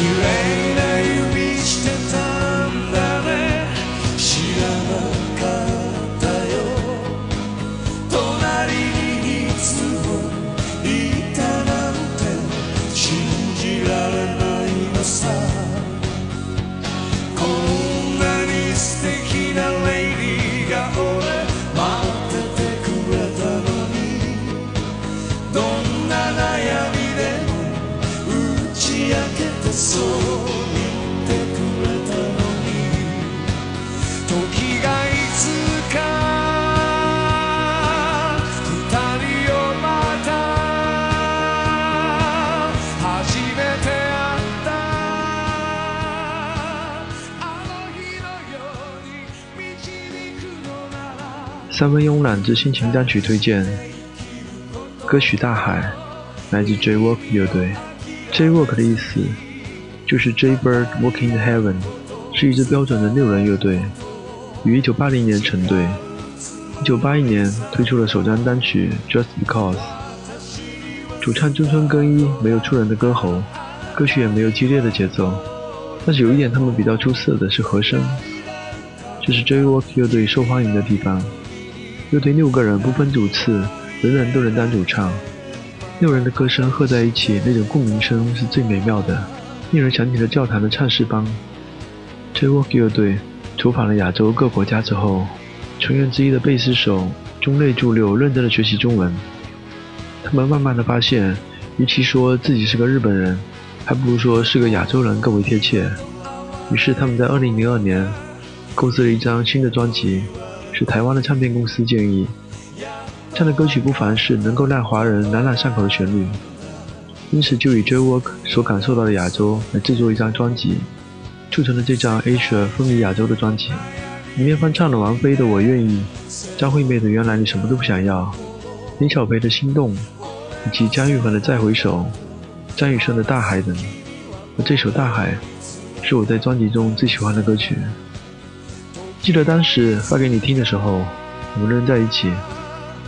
You ain't 三分慵懒之心情单曲推荐，歌曲《大海》来自 J-Work 乐队。J-Work 的意思就是 Jaybird Walking the Heaven，是一支标准的六人乐队，于1980年成队。1981年推出了首张单曲《Just Because》。主唱中村耕一没有出人的歌喉，歌曲也没有激烈的节奏，但是有一点他们比较出色的是和声，这是 J-Work 乐队受欢迎的地方。乐队六个人不分主次，人人都能当主唱。六人的歌声合在一起，那种共鸣声是最美妙的，令人想起了教堂的唱诗班。J-Walk 乐队走访了亚洲各国家之后，成员之一的贝斯手中内助六认真的学习中文。他们慢慢的发现，与其说自己是个日本人，还不如说是个亚洲人更为贴切。于是他们在2002年构思了一张新的专辑。是台湾的唱片公司建议，这样的歌曲不凡是能够让华人朗朗上口的旋律，因此就以 J-Work 所感受到的亚洲来制作一张专辑，促成了这张 Asia 风靡亚洲的专辑。里面翻唱了王菲的《我愿意》，张惠妹的《原来你什么都不想要》，林小培的《心动》，以及姜育恒的《再回首》，张雨生的《大海》等。而这首《大海》是我在专辑中最喜欢的歌曲。记得当时发给你听的时候，我们仍在一起。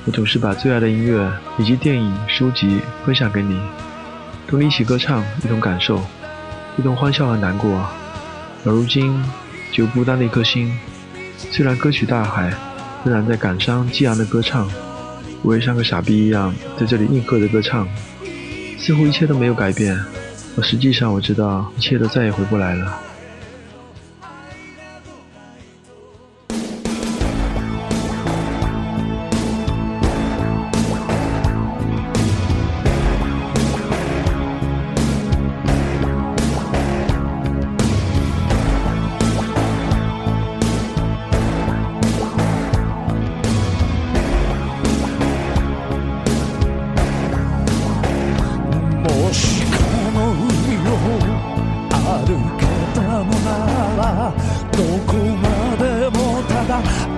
我总是把最爱的音乐以及电影、书籍分享给你，同你一起歌唱，一同感受，一同欢笑和难过。而如今，就孤单的一颗心。虽然歌曲《大海》仍然在感伤激昂的歌唱，我也像个傻逼一样在这里应和着歌唱，似乎一切都没有改变。而实际上，我知道一切都再也回不来了。けたのならどこまでもただ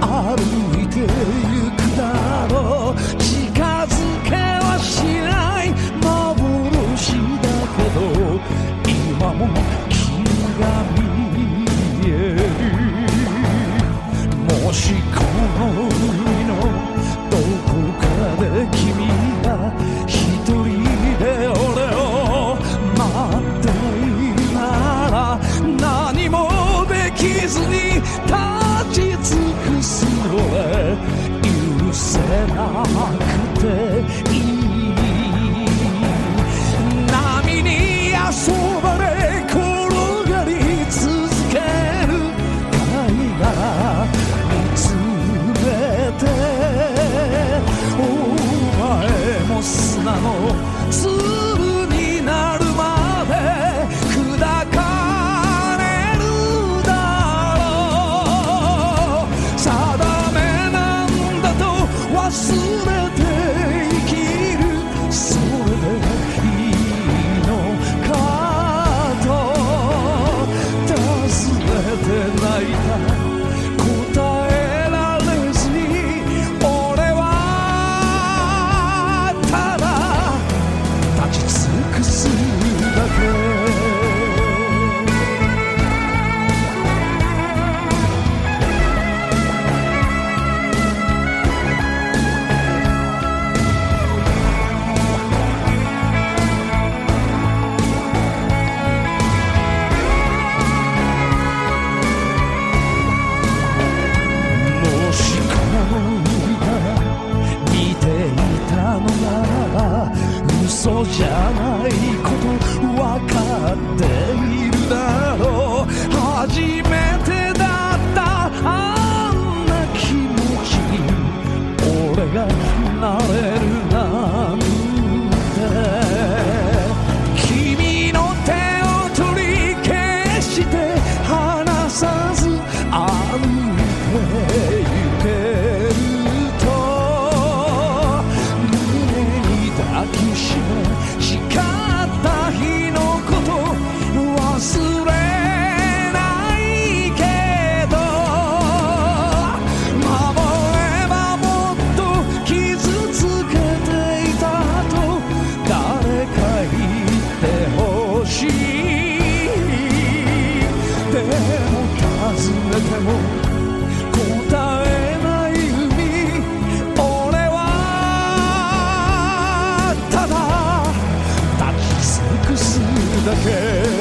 ないこと分かっているだろう。初めてだったあんな気持ち。俺がなれる again.